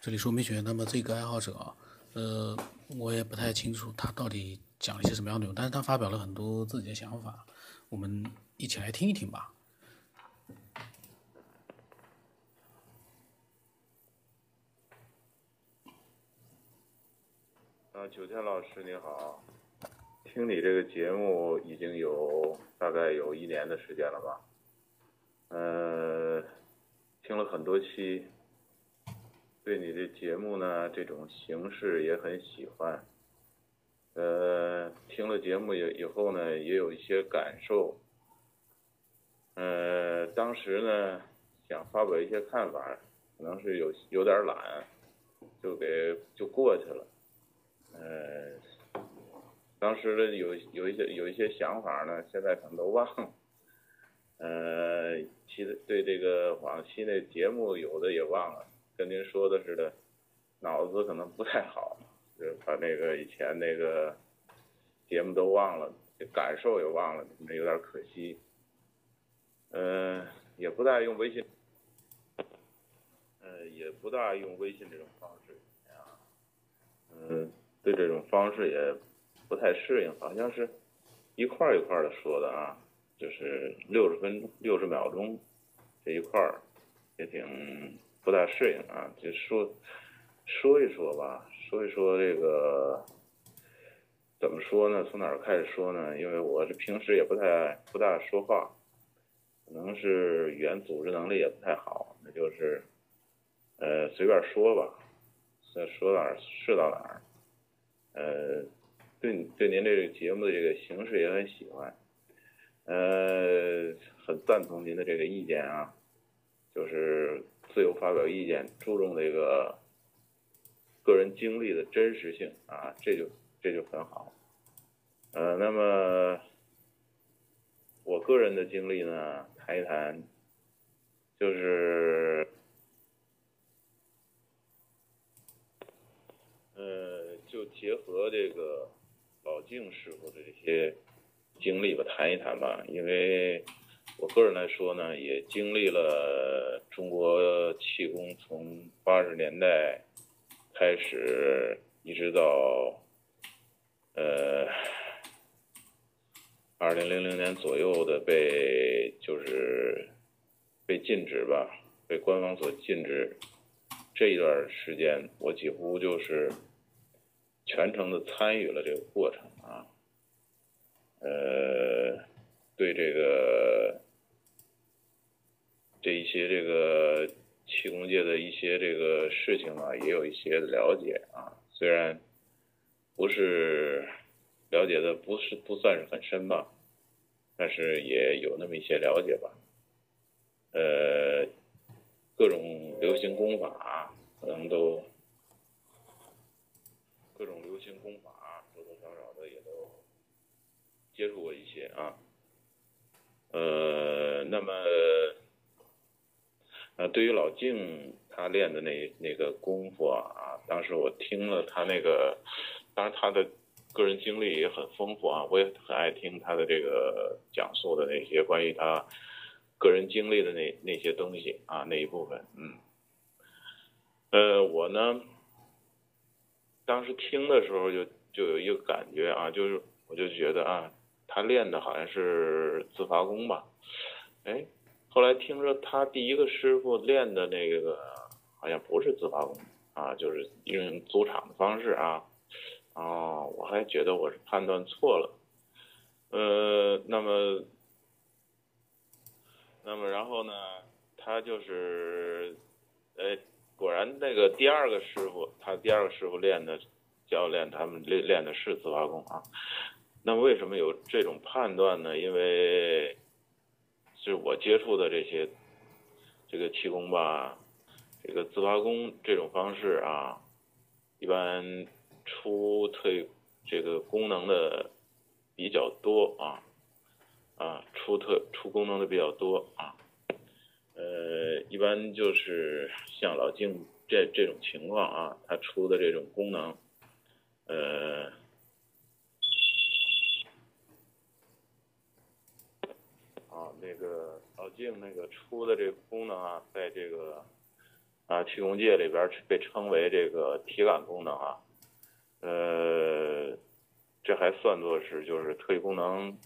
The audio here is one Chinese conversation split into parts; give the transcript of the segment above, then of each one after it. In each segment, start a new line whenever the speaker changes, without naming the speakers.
这里说明学，那么这个爱好者，呃，我也不太清楚他到底讲了一些什么样的内容，但是他发表了很多自己的想法，我们一起来听一听吧。
啊，九天老师你好，听你这个节目已经有大概有一年的时间了吧？呃，听了很多期。对你的节目呢，这种形式也很喜欢。呃，听了节目以以后呢，也有一些感受。呃，当时呢，想发表一些看法，可能是有有点懒，就给就过去了。呃，当时的有有一些有一些想法呢，现在可能都忘了。呃，其实对这个往期的节目有的也忘了。跟您说的似的，脑子可能不太好，就把那个以前那个节目都忘了，感受也忘了，那有点可惜。嗯，也不大用微信，嗯，也不大用微信这种方式啊。嗯，对这种方式也不太适应，好像是一块一块的说的啊，就是六十分六十秒钟这一块儿也挺。不大适应啊，就说说一说吧，说一说这个怎么说呢？从哪儿开始说呢？因为我是平时也不太不大说话，可能是语言组织能力也不太好，那就是呃随便说吧，说说哪儿是到哪儿。呃，对对您这个节目的这个形式也很喜欢，呃，很赞同您的这个意见啊，就是。自由发表意见，注重这个个人经历的真实性啊，这就这就很好。呃，那么我个人的经历呢，谈一谈，就是呃，就结合这个老静师傅的这些经历吧，谈一谈吧，因为。我个人来说呢，也经历了中国气功从八十年代开始，一直到呃二零零零年左右的被就是被禁止吧，被官方所禁止这一段时间，我几乎就是全程的参与了这个过程啊，呃，对这个。这一些这个气功界的一些这个事情啊，也有一些了解啊，虽然不是了解的不是不算是很深吧，但是也有那么一些了解吧。呃，各种流行功法可能都，各种流行功法多多少少的也都接触过一些啊。呃，那么。啊，对于老静他练的那那个功夫啊，当时我听了他那个，当然他的个人经历也很丰富啊，我也很爱听他的这个讲述的那些关于他个人经历的那那些东西啊那一部分，嗯，呃，我呢，当时听的时候就就有一个感觉啊，就是我就觉得啊，他练的好像是自发功吧，哎。后来听说他第一个师傅练的那个好像不是自发功啊，就是用租场的方式啊。哦，我还觉得我是判断错了。呃，那么，那么然后呢，他就是，呃，果然那个第二个师傅，他第二个师傅练的教练他们练练的是自发功啊。那为什么有这种判断呢？因为。就是我接触的这些，这个气功吧，这个自发功这种方式啊，一般出特这个功能的比较多啊，啊出特出功能的比较多啊，呃，一般就是像老静这这种情况啊，他出的这种功能，呃。那个老静那个出的这个功能啊，在这个啊，气功界里边被称为这个体感功能啊，呃，这还算作是就是特异功能，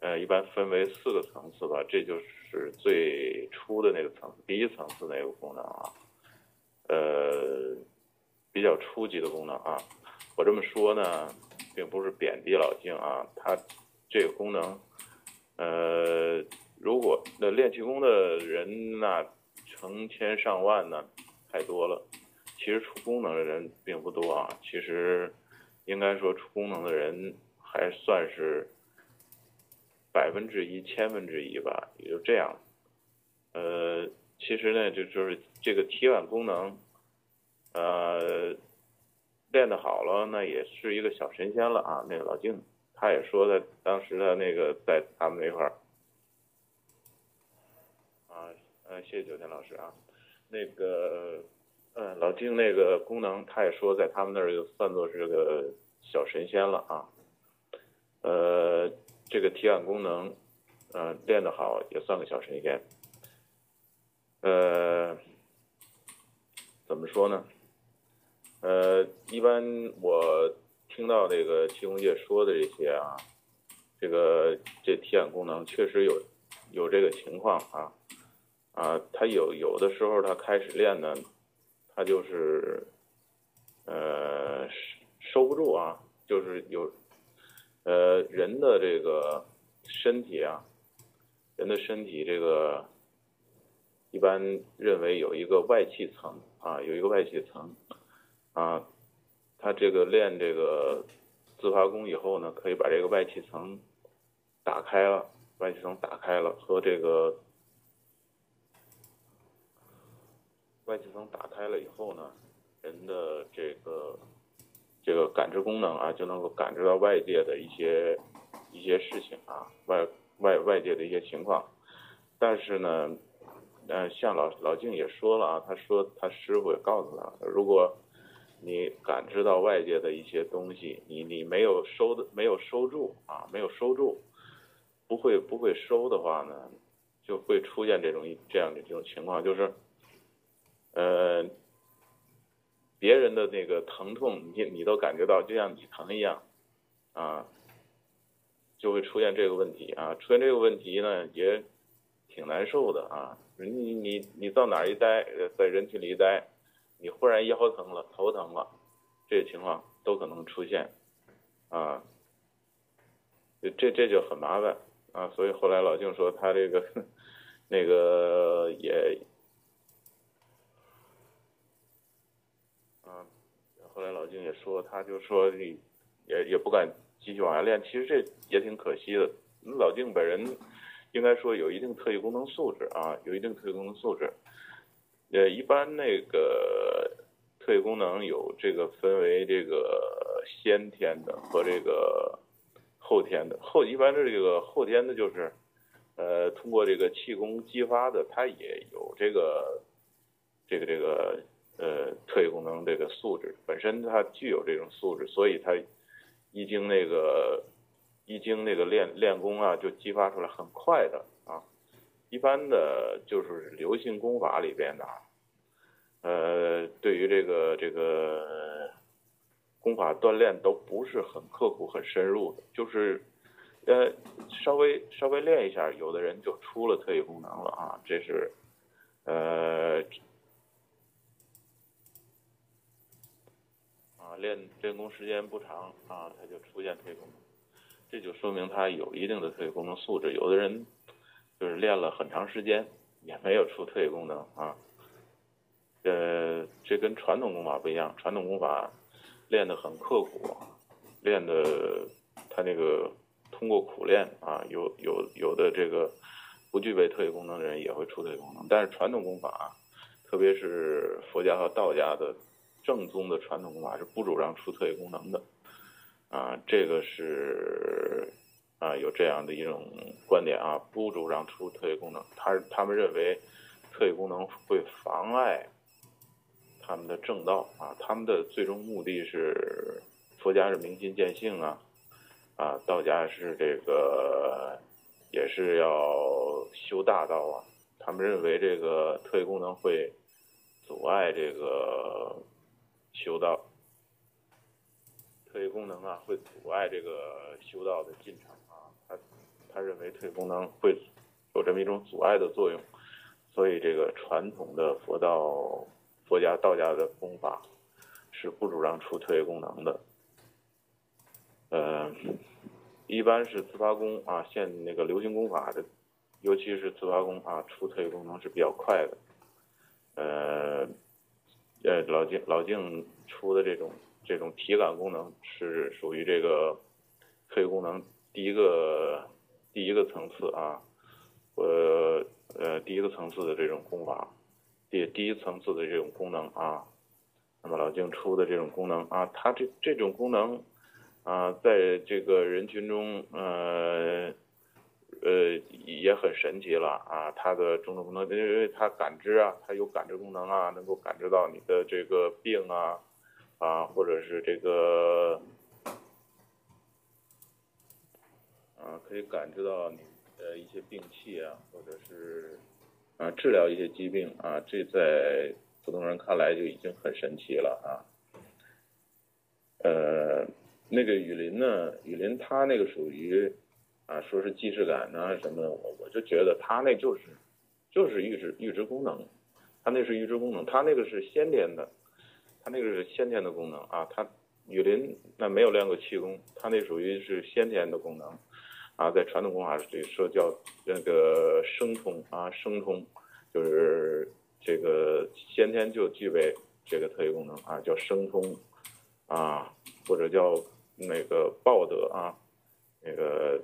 呃，一般分为四个层次吧，这就是最初的那个层次，第一层次那个功能啊，呃，比较初级的功能啊。我这么说呢，并不是贬低老静啊，他这个功能，呃，如果那练气功的人那。成千上万呢，太多了。其实出功能的人并不多啊。其实，应该说出功能的人还算是百分之一、千分之一吧，也就这样。呃，其实呢，就就是这个体感功能，呃，练得好了，那也是一个小神仙了啊。那个老静，他也说的，当时的那个在他们那块儿。啊呃，谢谢九天老师啊，那个，呃，老丁那个功能，他也说在他们那儿就算作是个小神仙了啊。呃，这个体感功能，呃，练得好也算个小神仙。呃，怎么说呢？呃，一般我听到这个气功界说的这些啊，这个这体感功能确实有有这个情况啊。啊，他有有的时候他开始练呢，他就是，呃，收不住啊，就是有，呃，人的这个身体啊，人的身体这个，一般认为有一个外气层啊，有一个外气层，啊，他这个练这个自发功以后呢，可以把这个外气层打开了，外气层打开了和这个。外气层打开了以后呢，人的这个这个感知功能啊，就能够感知到外界的一些一些事情啊，外外外界的一些情况。但是呢，呃，像老老静也说了啊，他说他师傅也告诉他，如果你感知到外界的一些东西，你你没有收的没有收住啊，没有收住，不会不会收的话呢，就会出现这种这样的这种情况，就是。呃，别人的那个疼痛，你你都感觉到，就像你疼一样，啊，就会出现这个问题啊。出现这个问题呢，也挺难受的啊。你你你到哪一待，在人群里一待，你忽然腰疼了、头疼了，这些情况都可能出现，啊，这这就很麻烦啊。所以后来老静说，他这个 那个也。后来老静也说，他就说你也也不敢继续往下练，其实这也挺可惜的。老静本人应该说有一定特异功能素质啊，有一定特异功能素质。呃，一般那个特异功能有这个分为这个先天的和这个后天的。后一般的这个后天的，就是呃通过这个气功激发的，它也有这个这个这个。呃，特异功能这个素质本身它具有这种素质，所以它一经那个一经那个练练功啊，就激发出来很快的啊。一般的就是流行功法里边的，呃，对于这个这个功法锻炼都不是很刻苦、很深入的，就是呃稍微稍微练一下，有的人就出了特异功能了啊。这是呃。练练功时间不长啊，他就出现特异功，这就说明他有一定的特异功能素质。有的人就是练了很长时间也没有出特异功能啊。呃，这跟传统功法不一样，传统功法练得很刻苦，练的他那个通过苦练啊，有有有的这个不具备特异功能的人也会出特异功能，但是传统功法，特别是佛家和道家的。正宗的传统功法是不主张出特异功能的，啊，这个是啊有这样的一种观点啊，不主张出特异功能，他他们认为特异功能会妨碍他们的正道啊，他们的最终目的是佛家是明心见性啊，啊，道家是这个也是要修大道啊，他们认为这个特异功能会阻碍这个修道，特异功能啊会阻碍这个修道的进程啊。他他认为特异功能会有这么一种阻碍的作用，所以这个传统的佛道、佛家、道家的功法是不主张出特异功能的。呃，一般是自发功啊，现那个流行功法的，尤其是自发功啊，出特异功能是比较快的。呃，呃，老静老静出的这种这种体感功能是属于这个特异功能第一个第一个层次啊，呃呃第一个层次的这种功法，第第一层次的这种功能啊，那么老静出的这种功能啊，它这这种功能。啊，在这个人群中，呃，呃，也很神奇了啊！它的种种功能，因为它感知啊，它有感知功能啊，能够感知到你的这个病啊，啊，或者是这个，啊，可以感知到你的一些病气啊，或者是啊，治疗一些疾病啊，这在普通人看来就已经很神奇了啊，呃。那个雨林呢？雨林它那个属于，啊，说是既视感呐什么的，我我就觉得它那就是，就是预知预知功能，它那是预知功能，它那个是先天的，它那个是先天的功能啊。它雨林那没有练过气功，它那属于是先天的功能，啊，在传统功法里说叫那个生通啊，生通，就是这个先天就具备这个特异功能啊，叫生通，啊，或者叫。那个报德啊，那个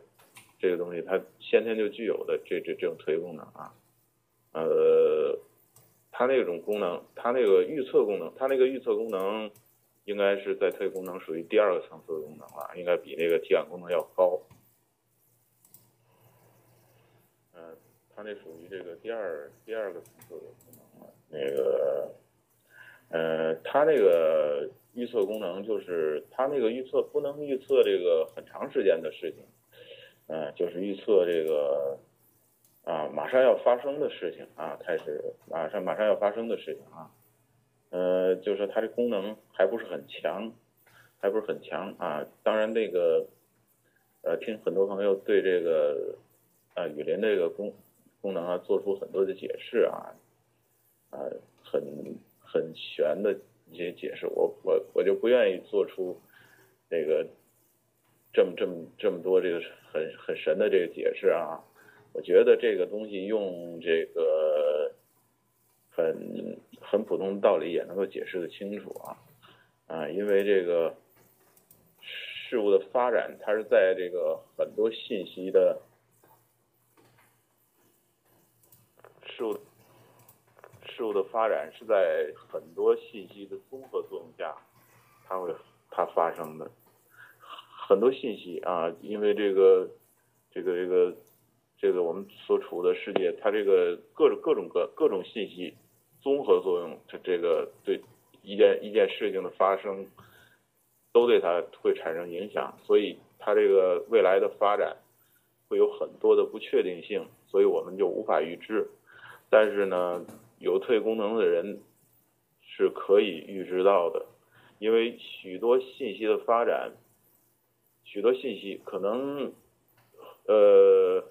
这个东西它先天就具有的这这这种特异功能啊，呃，它那种功能，它那个预测功能，它那个预测功能应该是在特异功能属于第二个层次的功能了，应该比那个体感功能要高。嗯，它那属于这个第二第二个层次的功能了。那个，呃，它那个。预测功能就是它那个预测不能预测这个很长时间的事情，嗯，就是预测这个啊马上要发生的事情啊，开始马上马上要发生的事情啊，呃，就是它这功能还不是很强，还不是很强啊。当然那个呃，听很多朋友对这个啊雨林这个功功能啊做出很多的解释啊，啊，很很玄的。一些解释，我我我就不愿意做出这个这么这么这么多这个很很神的这个解释啊！我觉得这个东西用这个很很普通的道理也能够解释的清楚啊啊！因为这个事物的发展，它是在这个很多信息的事物。事物的发展是在很多信息的综合作用下，它会它发生的很多信息啊，因为这个这个这个这个我们所处的世界，它这个各种各种各各种信息综合作用，它这个对一件一件事情的发生都对它会产生影响，所以它这个未来的发展会有很多的不确定性，所以我们就无法预知。但是呢。有特异功能的人是可以预知到的，因为许多信息的发展，许多信息可能，呃，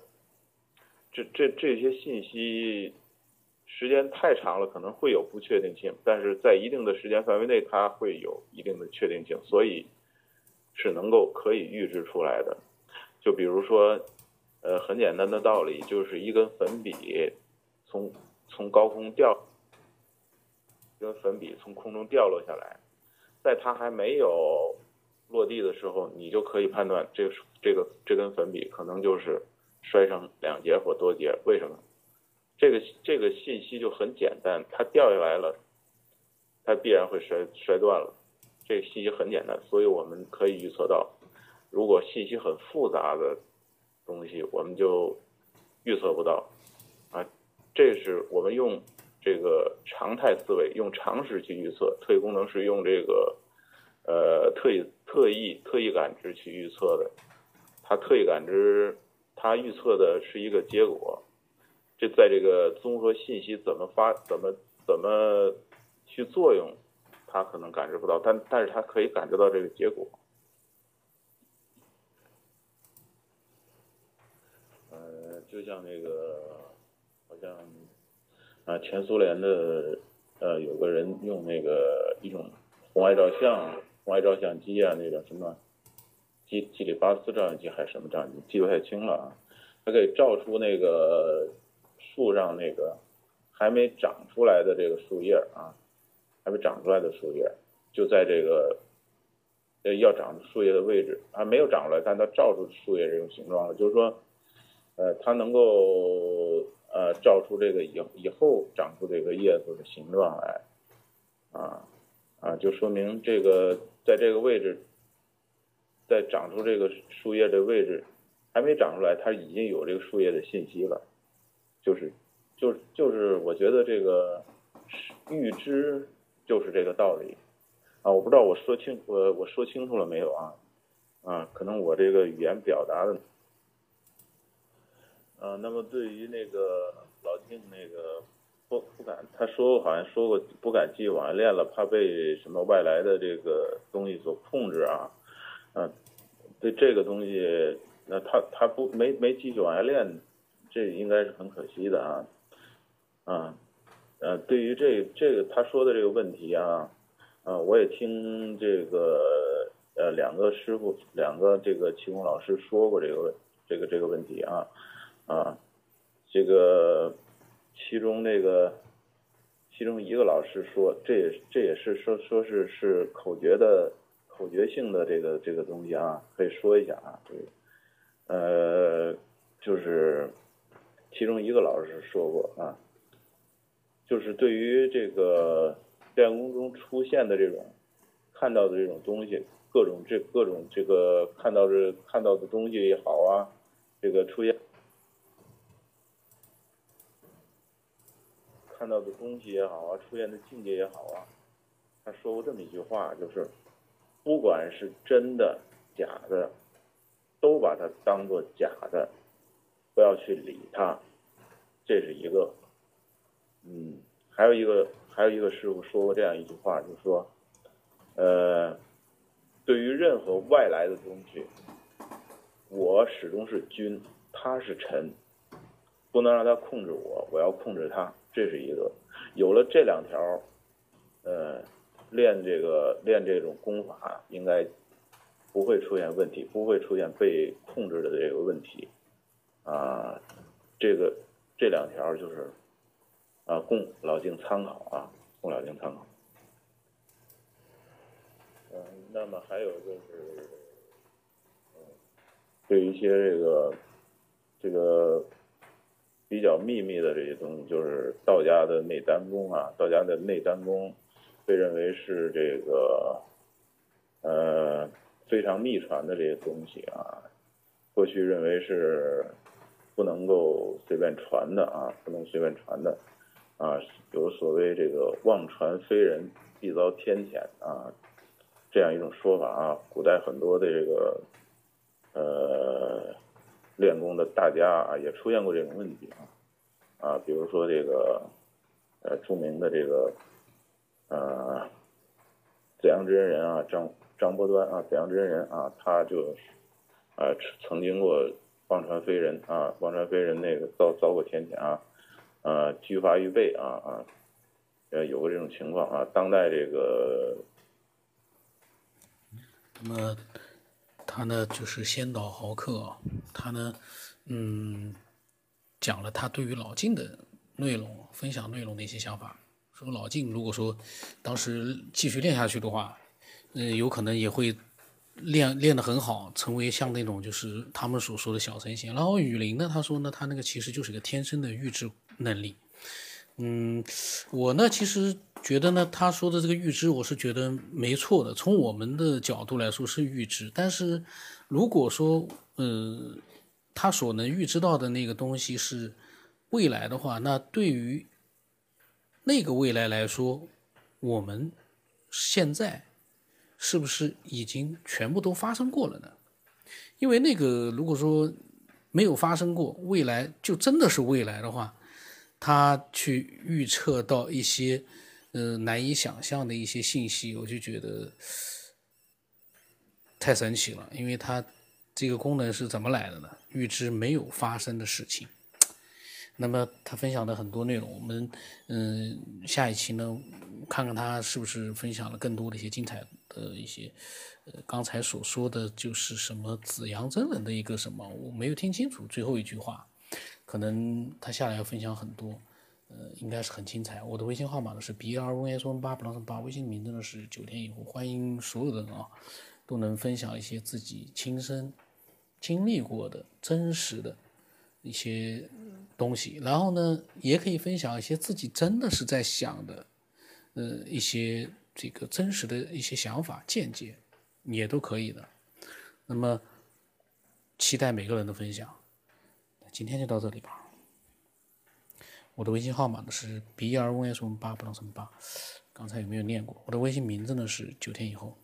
这这这些信息时间太长了，可能会有不确定性，但是在一定的时间范围内，它会有一定的确定性，所以是能够可以预知出来的。就比如说，呃，很简单的道理，就是一根粉笔从。从高空掉，一根粉笔从空中掉落下来，在它还没有落地的时候，你就可以判断这个这个这根粉笔可能就是摔成两截或多节。为什么？这个这个信息就很简单，它掉下来了，它必然会摔摔断了。这个信息很简单，所以我们可以预测到，如果信息很复杂的东西，我们就预测不到。啊这是我们用这个常态思维，用常识去预测。特异功能是用这个呃特意特意特意感知去预测的。他特意感知，他预测的是一个结果。这在这个综合信息怎么发、怎么怎么去作用，他可能感知不到，但但是他可以感知到这个结果。呃，就像那个，好像啊，前苏联的呃，有个人用那个一种红外照相、外照相机啊，那个什么基基里巴斯照相机还是什么照相机，记不太清了啊。它可以照出那个树上那个还没长出来的这个树叶啊，还没长出来的树叶，就在这个呃要长树叶的位置，还没有长出来，但它照出树叶这种形状了，就是说。呃，它能够呃照出这个以以后长出这个叶子的形状来，啊啊，就说明这个在这个位置，在长出这个树叶的位置还没长出来，它已经有这个树叶的信息了，就是就是就是我觉得这个预知就是这个道理啊，我不知道我说清我我说清楚了没有啊啊，可能我这个语言表达的。啊，那么对于那个老静那个不不敢，他说好像说过不敢继续往下练了，怕被什么外来的这个东西所控制啊，嗯，对这个东西，那他他不没没继续往下练，这应该是很可惜的啊，啊，呃，对于这这个他说的这个问题啊，啊，我也听这个呃两个师傅两个这个气功老师说过这个问这个这个问题啊。啊，这个其中那个其中一个老师说，这也这也是说说是是口诀的口诀性的这个这个东西啊，可以说一下啊，这个呃，就是其中一个老师说过啊，就是对于这个练功中出现的这种看到的这种东西，各种这各种这个看到这看到的东西也好啊，这个出现。看到的东西也好啊，出现的境界也好啊，他说过这么一句话，就是不管是真的假的，都把它当做假的，不要去理它。这是一个，嗯，还有一个，还有一个师傅说过这样一句话，就是说，呃，对于任何外来的东西，我始终是君，他是臣，不能让他控制我，我要控制他。这是一个，有了这两条，呃，练这个练这种功法，应该不会出现问题，不会出现被控制的这个问题，啊，这个这两条就是啊，供老静参考啊，供老静参考。嗯，那么还有就是，对一些这个这个。比较秘密的这些东西，就是道家的内丹功啊，道家的内丹功被认为是这个呃非常秘传的这些东西啊，过去认为是不能够随便传的啊，不能随便传的啊，有所谓这个妄传非人必遭天谴啊这样一种说法啊，古代很多的这个呃。练功的大家啊，也出现过这种问题啊，啊，比如说这个，呃，著名的这个，呃，紫阳真人啊，张张伯端啊，紫阳真人啊，他就，啊，曾经过忘传飞人啊，忘传飞人那个遭遭过天谴啊，啊，拘罚于背啊啊，呃，有过这种情况啊，当代这个，
那么。他呢，就是先导豪客，他呢，嗯，讲了他对于老晋的内容，分享内容的一些想法。说老晋如果说当时继续练下去的话，嗯，有可能也会练练得很好，成为像那种就是他们所说的小神仙。然后雨林呢，他说呢，他那个其实就是个天生的预知能力。嗯，我呢，其实。觉得呢？他说的这个预知，我是觉得没错的。从我们的角度来说是预知，但是如果说，呃，他所能预知到的那个东西是未来的话，那对于那个未来来说，我们现在是不是已经全部都发生过了呢？因为那个如果说没有发生过，未来就真的是未来的话，他去预测到一些。呃难以想象的一些信息，我就觉得太神奇了，因为它这个功能是怎么来的呢？预知没有发生的事情。那么他分享的很多内容，我们嗯下一期呢，看看他是不是分享了更多的一些精彩的一些，呃刚才所说的就是什么紫阳真人的一个什么，我没有听清楚最后一句话，可能他下来要分享很多，呃应该是很精彩。我的微信号码呢是 B R V S O N 八 plus 八，微信名字呢是九天以后，欢迎所有的人啊都能分享一些自己亲身经历过的真实的一些。东西，然后呢，也可以分享一些自己真的是在想的，呃，一些这个真实的一些想法、见解，也都可以的。那么，期待每个人的分享。今天就到这里吧。我的微信号码呢是 B R O S 八不能乘八，刚才有没有念过？我的微信名字呢是九天以后。